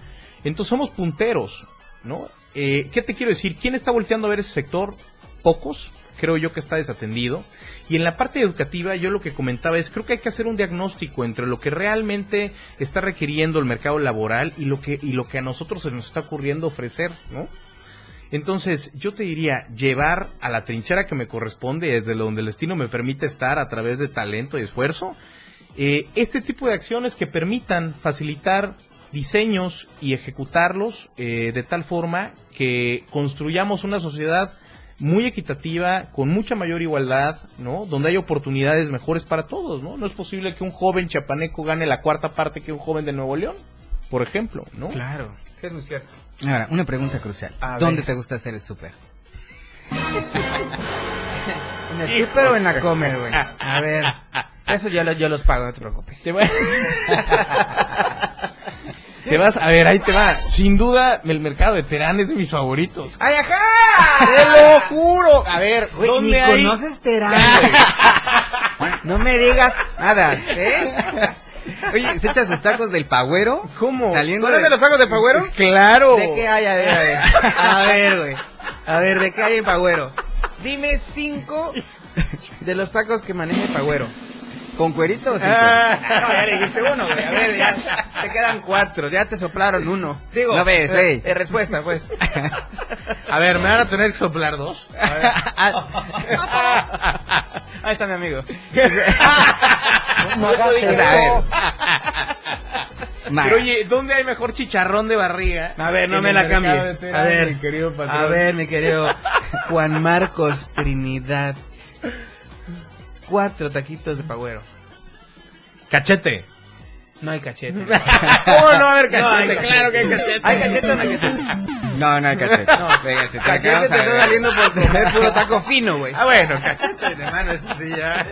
Entonces somos punteros, ¿no? Eh, ¿Qué te quiero decir? ¿Quién está volteando a ver ese sector? Pocos, creo yo que está desatendido. Y en la parte educativa, yo lo que comentaba es, creo que hay que hacer un diagnóstico entre lo que realmente está requiriendo el mercado laboral y lo que, y lo que a nosotros se nos está ocurriendo ofrecer, ¿no? Entonces, yo te diría, llevar a la trinchera que me corresponde, desde donde el destino me permite estar a través de talento y esfuerzo, eh, este tipo de acciones que permitan facilitar diseños y ejecutarlos eh, de tal forma que construyamos una sociedad muy equitativa, con mucha mayor igualdad, ¿no? Donde hay oportunidades mejores para todos, ¿no? No es posible que un joven chapaneco gane la cuarta parte que un joven de Nuevo León, por ejemplo, ¿no? Claro. Sí, es muy cierto. Ahora, una pregunta crucial. A ¿Dónde ver. te gusta hacer el súper? ¿En el súper o en la comer, güey? A ver, eso yo, lo- yo los pago, no te preocupes. Te, va- Te vas, a ver, ahí te va. Sin duda, el mercado de Terán es de mis favoritos. ¡Ay, ajá! ¡Te lo juro! A ver, Güey, ¿dónde ni hay? conoces Terán, güey. No me digas nada, ¿eh? Oye, ¿se echa sus tacos del pagüero? ¿Cómo? Saliendo ¿Conoces de- los tacos de Pagüero? ¡Claro! ¿De qué hay? A ver, a ver. A ver, güey. A ver, ¿de qué hay en Pagüero? Dime cinco de los tacos que maneja el Pagüero. ¿Con cuerito o sin Ah. cuerito? No, ya le dijiste uno, güey. A ver, ya te quedan cuatro. Ya te soplaron uno. Digo, No ves, eh, eh, respuesta, pues. A ver, ¿me van a tener que soplar dos? Ahí está mi amigo. A ver. Pero oye, ¿dónde hay mejor chicharrón de barriga? A ver, no me la cambies. A ver, mi querido patrón. a ver, mi querido Juan Marcos Trinidad. Cuatro taquitos de pagüero. Cachete. No hay cachete. ¿Cómo no va a haber No hay cachete? cachete. claro que hay cachete. ¿Hay cachete o no hay cachete? No, no hay cachete. No, Fíjate, te Cachete te está ver. saliendo por comer puro taco fino, güey. Ah, bueno, cachete de mano, eso sí ya.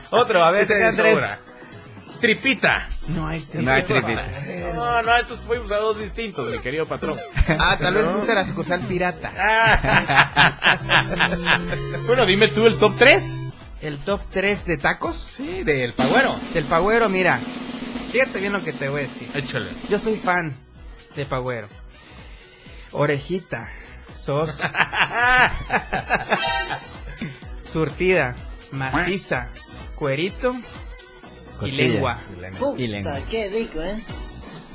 Otro, a tres. sobra. Tripita. No hay No hay tripita. No, no, estos fuimos a dos distintos, mi querido patrón. Ah, tal vez gusta la sucursal pirata. Ah. bueno, dime tú el top 3. El top 3 de tacos Sí, del pagüero. del pagüero, mira. Fíjate bien lo que te voy a decir. Échale. Yo soy fan de Pagüero. Orejita, sos, surtida, maciza, cuerito y lengua. Puta, Y lengua. qué rico, ¿eh?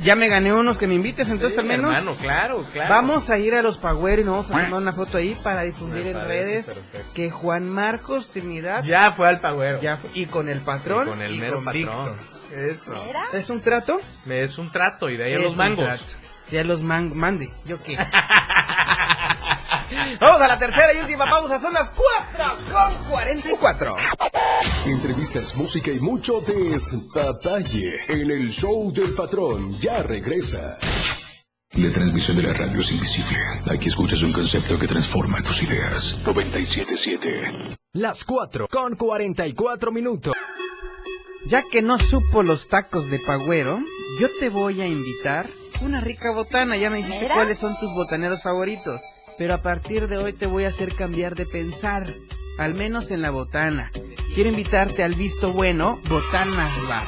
Ya me gané unos que me invites, entonces al menos Hermano, claro, claro. vamos a ir a los Pagüero y nos vamos a tomar una foto ahí para difundir Me en redes perfecto. que Juan Marcos Trinidad ya, Ya fue al pagüero. fue- y con el patrón Y con el y mero con patrón. Víctor. Eso. Mira. ¿Es un trato? Me es un trato y de ahí a los mangos. Ya los mangos, mande, ¿yo qué? Vamos a la tercera y última pausa, son las 4 con 44. Entrevistas, música y mucho detalle en el show del patrón. Ya regresa. La transmisión de la radio es invisible. Aquí escuchas un concepto que transforma tus ideas. 977. Las 4 con 44 minutos. Ya que no supo los tacos de Pagüero, yo te voy a invitar una rica botana. Ya me dijiste Mira. cuáles son tus botaneros favoritos. Pero a partir de hoy te voy a hacer cambiar de pensar. Al menos en la botana. Quiero invitarte al visto bueno Botanas Bar.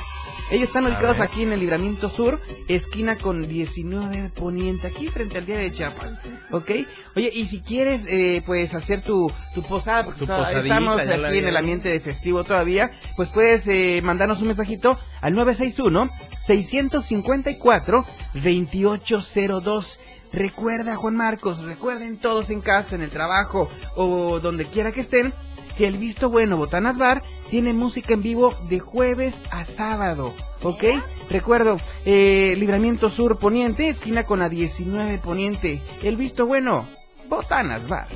Ellos están ubicados aquí en el Libramiento Sur, esquina con 19 Poniente, aquí frente al día de Chiapas, ¿ok? Oye, y si quieres, eh, pues, hacer tu, tu posada, porque Tu está- posadita, estamos aquí en el ambiente de festivo todavía, pues puedes eh, mandarnos un mensajito al 961-654-2802. Recuerda, Juan Marcos, recuerden todos en casa, en el trabajo o donde quiera que estén, que el visto bueno Botanas Bar tiene música en vivo de jueves a sábado, ¿ok? Recuerdo, eh, Libramiento Sur Poniente, esquina con la 19 Poniente. El visto bueno, Botanas Bar.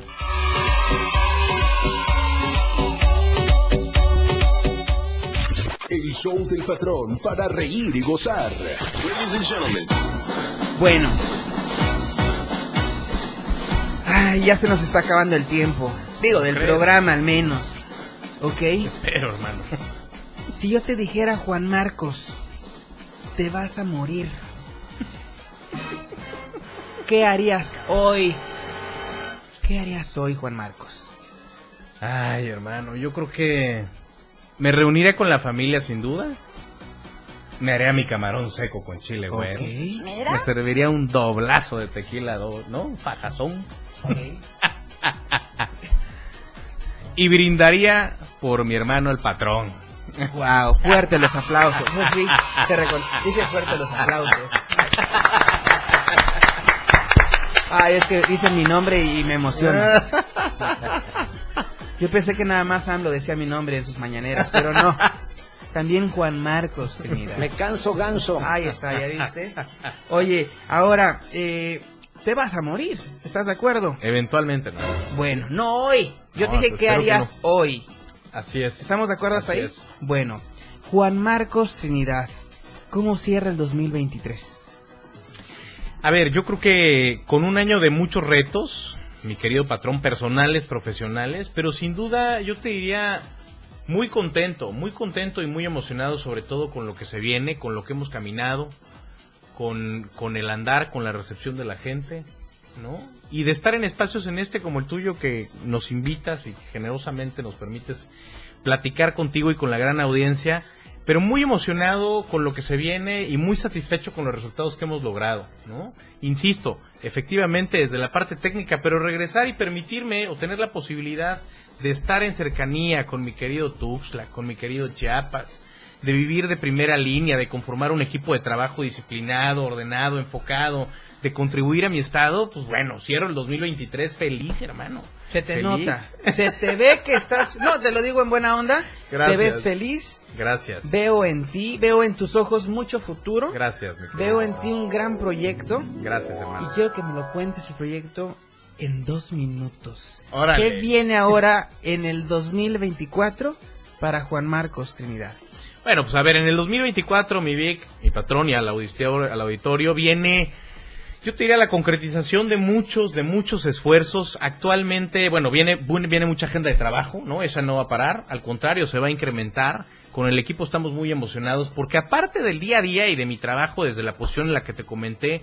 El show del patrón para reír y gozar. Ladies and gentlemen. Bueno. Ay, ya se nos está acabando el tiempo. Digo, del ¿Crees? programa al menos. ¿Ok? Pero, hermano. Si yo te dijera, Juan Marcos, te vas a morir. ¿Qué harías hoy? ¿Qué harías hoy, Juan Marcos? Ay, hermano, yo creo que me reuniré con la familia sin duda. Me haré a mi camarón seco con chile, güey. Ok. Me serviría un doblazo de tequila, do- ¿no? Un fajazón. y brindaría por mi hermano el patrón. Wow, fuerte los aplausos. Eso sí, te recon- dije fuerte los aplausos. Ay, es que dice mi nombre y me emociona. Yo pensé que nada más AMLO decía mi nombre en sus mañaneras, pero no. También Juan Marcos Trinidad. Me canso ganso. Ahí está, ¿ya viste? Oye, ahora, eh, te vas a morir, ¿estás de acuerdo? Eventualmente, ¿no? Bueno, no hoy. Yo No, te dije, pues ¿qué que harías no. hoy? Así es. ¿Estamos de acuerdo hasta Así ahí? es. Bueno, Juan Marcos Trinidad, ¿cómo cierra el 2023? A ver, yo creo que con un año de muchos retos, mi querido patrón, personales, profesionales, pero sin duda yo te diría muy contento, muy contento y muy emocionado sobre todo con lo que se viene, con lo que hemos caminado, con, con el andar, con la recepción de la gente, ¿no? Y de estar en espacios en este como el tuyo que nos invitas y generosamente nos permites platicar contigo y con la gran audiencia, pero muy emocionado con lo que se viene y muy satisfecho con los resultados que hemos logrado, ¿no? Insisto, efectivamente desde la parte técnica, pero regresar y permitirme o tener la posibilidad de estar en cercanía con mi querido Tuxtla, con mi querido Chiapas, de vivir de primera línea, de conformar un equipo de trabajo disciplinado, ordenado, enfocado, de contribuir a mi estado, pues bueno, cierro el 2023 feliz, hermano. Se te Feliz. nota, se te ve que estás, no, te lo digo en buena onda, Gracias. te ves feliz, Gracias. veo en ti, veo en tus ojos mucho futuro, Gracias, mi veo en ti un gran proyecto Gracias, y hermano. quiero que me lo cuentes el proyecto en dos minutos. Órale. ¿Qué viene ahora en el 2024 para Juan Marcos Trinidad? Bueno, pues a ver, en el 2024, mi Vic, mi patrón y al auditorio, al auditorio viene, yo te diría la concretización de muchos, de muchos esfuerzos. Actualmente, bueno, viene, viene mucha agenda de trabajo, ¿no? Esa no va a parar, al contrario, se va a incrementar. Con el equipo estamos muy emocionados porque aparte del día a día y de mi trabajo desde la posición en la que te comenté,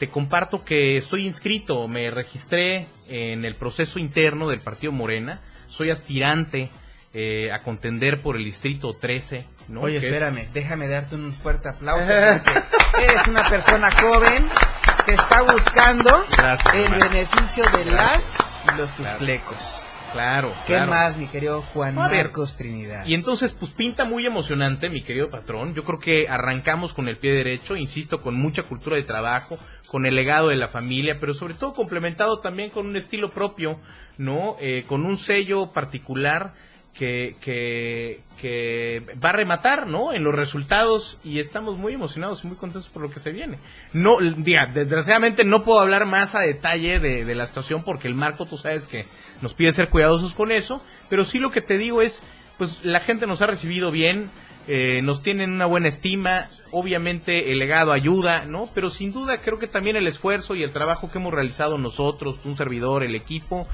te comparto que estoy inscrito, me registré en el proceso interno del Partido Morena, soy aspirante eh, a contender por el distrito 13. ¿No? Oye, es- espérame, déjame darte un fuerte aplauso eres una persona joven que está buscando Gracias, el hermano. beneficio de las y los Claro. flecos. Claro, ¿Qué más, mi querido Juan A ver, Marcos Trinidad? Y entonces, pues pinta muy emocionante, mi querido patrón. Yo creo que arrancamos con el pie derecho, insisto, con mucha cultura de trabajo, con el legado de la familia, pero sobre todo complementado también con un estilo propio, ¿no? Eh, con un sello particular que, que, que va a rematar, ¿no? En los resultados y estamos muy emocionados y muy contentos por lo que se viene. No, diga, desgraciadamente no puedo hablar más a detalle de, la situación porque el marco, tú sabes que nos pide ser cuidadosos con eso, pero sí lo que te digo es, pues la gente nos ha recibido bien, eh, nos tienen una buena estima, obviamente el legado ayuda, ¿no? Pero sin duda creo que también el esfuerzo y el trabajo que hemos realizado nosotros, un servidor, el equipo,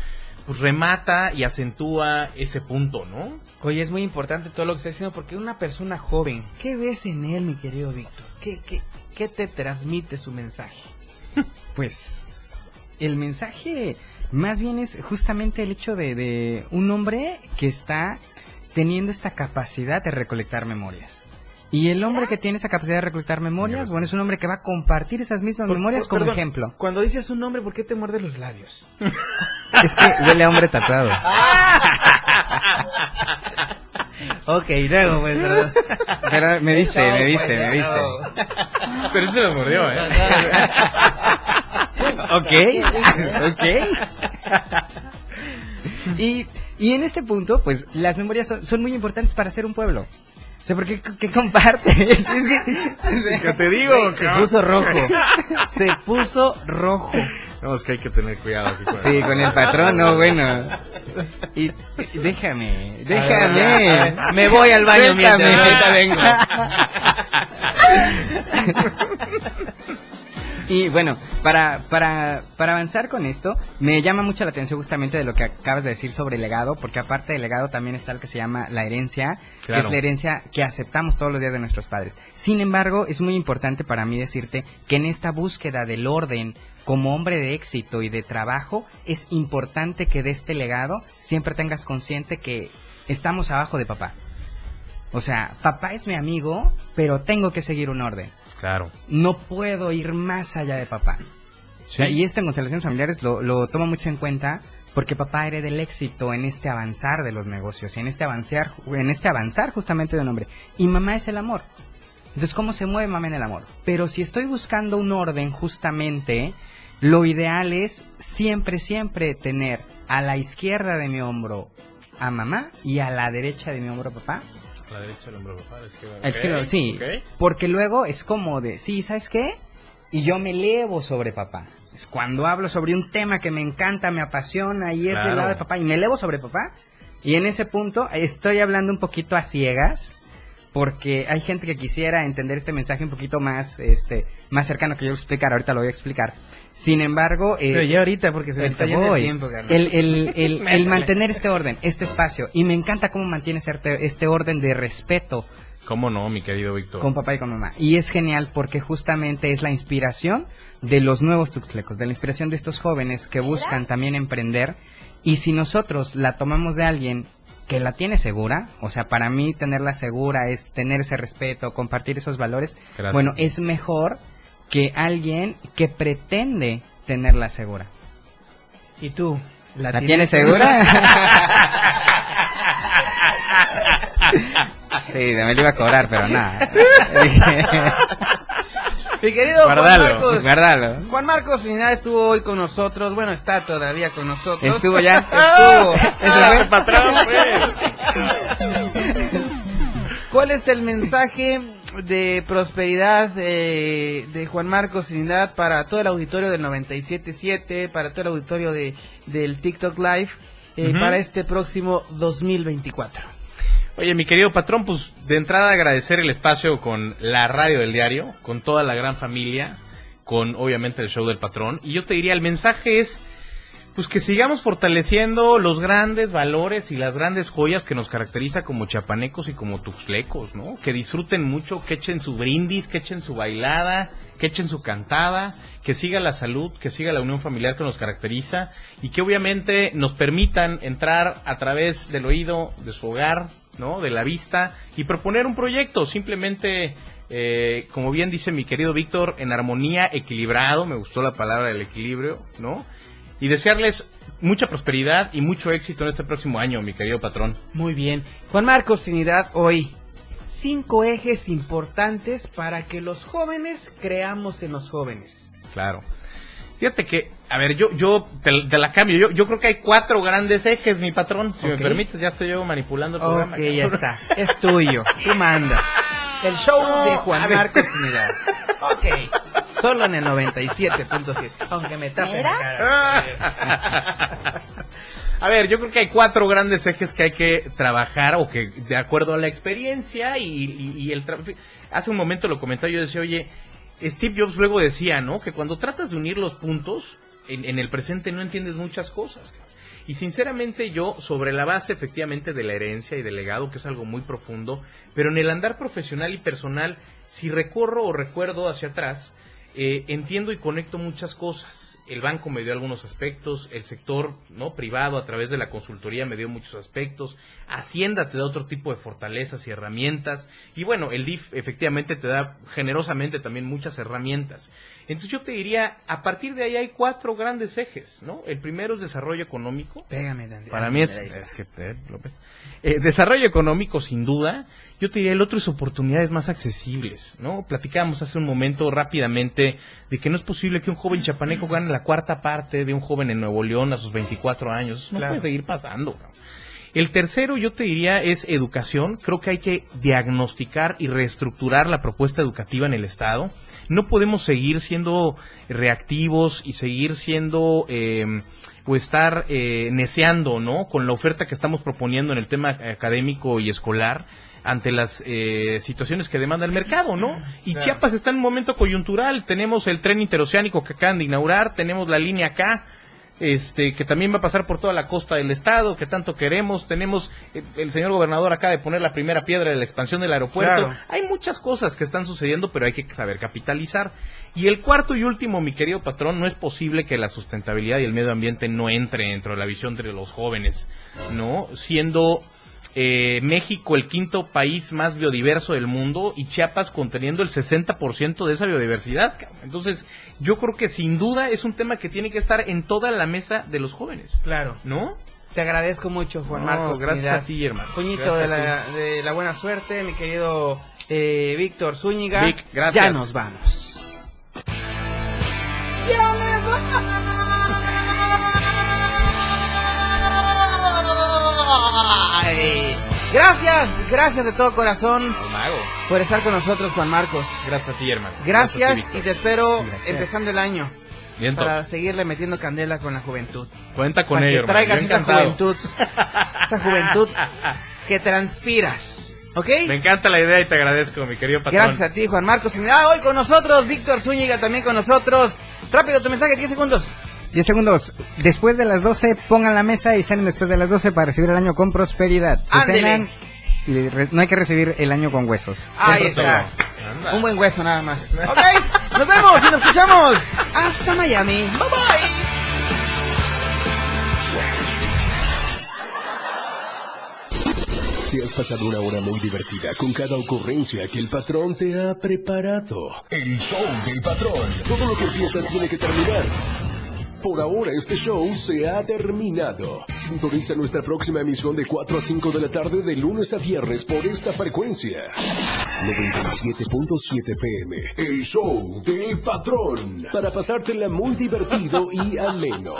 pues remata y acentúa ese punto, ¿no? Oye, es muy importante todo lo que está diciendo porque una persona joven, ¿qué ves en él, mi querido Víctor? ¿Qué, qué, qué te transmite su mensaje? Pues el mensaje más bien es justamente el hecho de, de un hombre que está teniendo esta capacidad de recolectar memorias. Y el hombre que tiene esa capacidad de recolectar memorias, bueno, es un hombre que va a compartir esas mismas Por- memorias por- como perdón, ejemplo. Cuando dices un nombre, ¿por qué te muerdes los labios? Es que huele a hombre tatuado. ok, luego, pues, perdón. Pero me viste, me viste, pues, me viste. Pero se lo mordió, ¿eh? Ok, ok. Y, y en este punto, pues las memorias son, son muy importantes para ser un pueblo. O sea, porque qué comparte. Es, es que, ¿Qué te digo? Se cabrón? puso rojo. Se puso rojo. No, es que hay que tener cuidado. Aquí con Sí, con el patrón, no, bueno. Y y déjame, déjame. Me voy al baño Suéltame. mientras ahorita vengo. Y bueno, para, para, para avanzar con esto, me llama mucho la atención justamente de lo que acabas de decir sobre el legado, porque aparte del legado también está lo que se llama la herencia, que es la herencia que aceptamos todos los días de nuestros padres. Sin embargo, es muy importante para mí decirte que en esta búsqueda del orden como hombre de éxito y de trabajo, es importante que de este legado siempre tengas consciente que estamos abajo de papá. O sea, papá es mi amigo, pero tengo que seguir un orden Claro. no puedo ir más allá de papá. O sea, y esto en constelaciones familiares lo, lo tomo mucho en cuenta porque papá hereda el éxito en este avanzar de los negocios, en este avanzar, en este avanzar justamente de un hombre. Y mamá es el amor. Entonces, ¿cómo se mueve mamá en el amor? Pero si estoy buscando un orden justamente, lo ideal es siempre, siempre tener a la izquierda de mi hombro a mamá y a la derecha de mi hombro a papá. La derecha del hombro que ok, sí, porque luego es como de, sí, ¿sabes qué? Y yo me elevo sobre papá. Es cuando hablo sobre un tema que me encanta, me apasiona y es Claro. del lado de papá y me elevo sobre papá. Y en ese punto estoy hablando un poquito a ciegas porque hay gente que quisiera entender este mensaje un poquito más este más cercano que yo explicar, ahorita lo voy a explicar. Sin embargo, eh, Pero ya ahorita, porque se me está yendo el tiempo, carnal. El, el, el, el mantener este orden, este espacio. Y me encanta cómo mantienes este, este orden de respeto ¿Cómo no, mi querido Víctor? con papá y con mamá. Y es genial porque justamente es la inspiración de los nuevos tuxtlecos, de la inspiración de estos jóvenes que buscan también emprender. Y si nosotros la tomamos de alguien que la tiene segura, o sea, para mí tenerla segura es tener ese respeto, compartir esos valores, Gracias. bueno, es mejor que alguien que pretende tenerla segura. ¿Y tú? ¿La, tienes segura? sí, me lo iba a cobrar, pero nada. Mi querido Guardalo, Juan Marcos. guardalo. Juan Marcos Final estuvo hoy con nosotros. Bueno, está todavía con nosotros. Estuvo ya. Estuvo. Eso fue. patrón, pues. ¿Cuál es el mensaje de prosperidad eh, de Juan Marcos Trinidad para todo el auditorio del 97.7, para todo el auditorio de, del TikTok Live, eh, para este próximo 2024? Oye, mi querido patrón, pues de entrada agradecer el espacio con la radio del diario, con toda la gran familia, con obviamente el show del patrón. Y yo te diría, el mensaje es, pues que sigamos fortaleciendo los grandes valores y las grandes joyas que nos caracteriza como chapanecos y como tuxlecos, ¿no? Que disfruten mucho, que echen su brindis, que echen su bailada, que echen su cantada, que siga la salud, que siga la unión familiar que nos caracteriza y que obviamente nos permitan entrar a través del oído de su hogar, ¿no? De la vista y proponer un proyecto, simplemente eh, como bien dice mi querido Víctor, en armonía, equilibrado, me gustó la palabra del equilibrio, ¿no? Y desearles mucha prosperidad y mucho éxito en este próximo año, mi querido patrón. Muy bien. Juan Marcos Trinidad, hoy. Cinco ejes importantes para que los jóvenes creamos en los jóvenes. Claro. Fíjate que, a ver, yo, yo te, te la cambio. Yo, yo creo que hay cuatro grandes ejes, mi patrón. Si me permites, ya estoy yo manipulando el programa. Ok, ya está. Es tuyo. Tú mandas. El show No, de Juan. Marcos Trinidad. Ok. Solo en el 97.7. Aunque me tapen la cara. A ver, yo creo que hay cuatro grandes ejes que hay que trabajar o que de acuerdo a la experiencia y, y- y el hace un momento lo comentaba yo decía, oye, Steve Jobs luego decía, ¿no? Que cuando tratas de unir los puntos en, en el presente no entiendes muchas cosas. Y sinceramente yo, sobre la base efectivamente de la herencia y del legado, que es algo muy profundo, pero en el andar profesional y personal, si recorro o recuerdo hacia atrás, eh, entiendo y conecto muchas cosas. El banco me dio algunos aspectos, el sector no privado a través de la consultoría me dio muchos aspectos, Hacienda te da otro tipo de fortalezas y herramientas, y bueno, el DIF efectivamente te da generosamente también muchas herramientas. Entonces yo te diría, a partir de ahí hay cuatro grandes ejes, ¿no? El primero es desarrollo económico, Pégame, para mí es, que te, López. Eh, desarrollo económico, sin duda. Yo te diría, el otro es oportunidades más accesibles, ¿no? Platicábamos hace un momento rápidamente de que no es posible que un joven chapaneco gane la cuarta parte de un joven en Nuevo León a sus 24 años. Eso no Claro. puede seguir pasando. El tercero, yo te diría, es educación. Creo que hay que diagnosticar y reestructurar la propuesta educativa en el Estado. No podemos seguir siendo reactivos y seguir siendo eh, o estar eh, neceando, ¿no? Con la oferta que estamos proponiendo en el tema académico y escolar. Ante las eh, situaciones que demanda el mercado, ¿no? Y Chiapas está en un momento coyuntural. Tenemos el tren interoceánico que acaban de inaugurar, tenemos la línea acá, este, que también va a pasar por toda la costa del estado, que tanto queremos. Tenemos eh, el señor gobernador acá de poner la primera piedra de la expansión del aeropuerto. Claro. Hay muchas cosas que están sucediendo, pero hay que saber capitalizar. Y el cuarto y último, mi querido patrón, no es posible que la sustentabilidad y el medio ambiente no entre dentro de la visión de los jóvenes, ¿no? Siendo eh, México el quinto país más biodiverso del mundo y Chiapas conteniendo el 60% de esa biodiversidad. Entonces, yo creo que sin duda es un tema que tiene que estar en toda la mesa de los jóvenes, Claro. ¿no? Te agradezco mucho, Juan No, Marcos. gracias a ti, hermano. Coñito de la, de la buena suerte, mi querido eh, Víctor Zúñiga. Vic, gracias. Ya nos vamos. Ay, Gracias, gracias de todo corazón por estar con nosotros, Juan Marcos. Gracias a ti, hermano. Gracias ti, y te espero Gracias. empezando el año para seguirle metiendo candela con la juventud. Cuenta con para ello, que hermano. traigas esa juventud, esa juventud que transpiras, ¿ok? Me encanta la idea y te agradezco, mi querido patrón. Gracias a ti, Juan Marcos. Y mira, hoy con nosotros, Víctor Zúñiga también con nosotros. Rápido, tu mensaje, 10 segundos. 10 segundos. Después de las 12, pongan la mesa y salen después de las 12 para recibir el año con prosperidad. Se cenan y re- no hay que recibir el año con huesos. Ahí está. Anda. Un buen hueso nada más. Ok, nos vemos y nos escuchamos. Hasta Miami. Bye bye. Te has pasado una hora muy divertida con cada ocurrencia que el patrón te ha preparado. El show del patrón. Todo lo que empieza tiene que terminar. Por ahora este show se ha terminado. Sintoniza nuestra próxima emisión de 4 a 5 de la tarde de lunes a viernes por esta frecuencia. 97.7 FM. El show del patrón. Para pasártela muy divertido y ameno.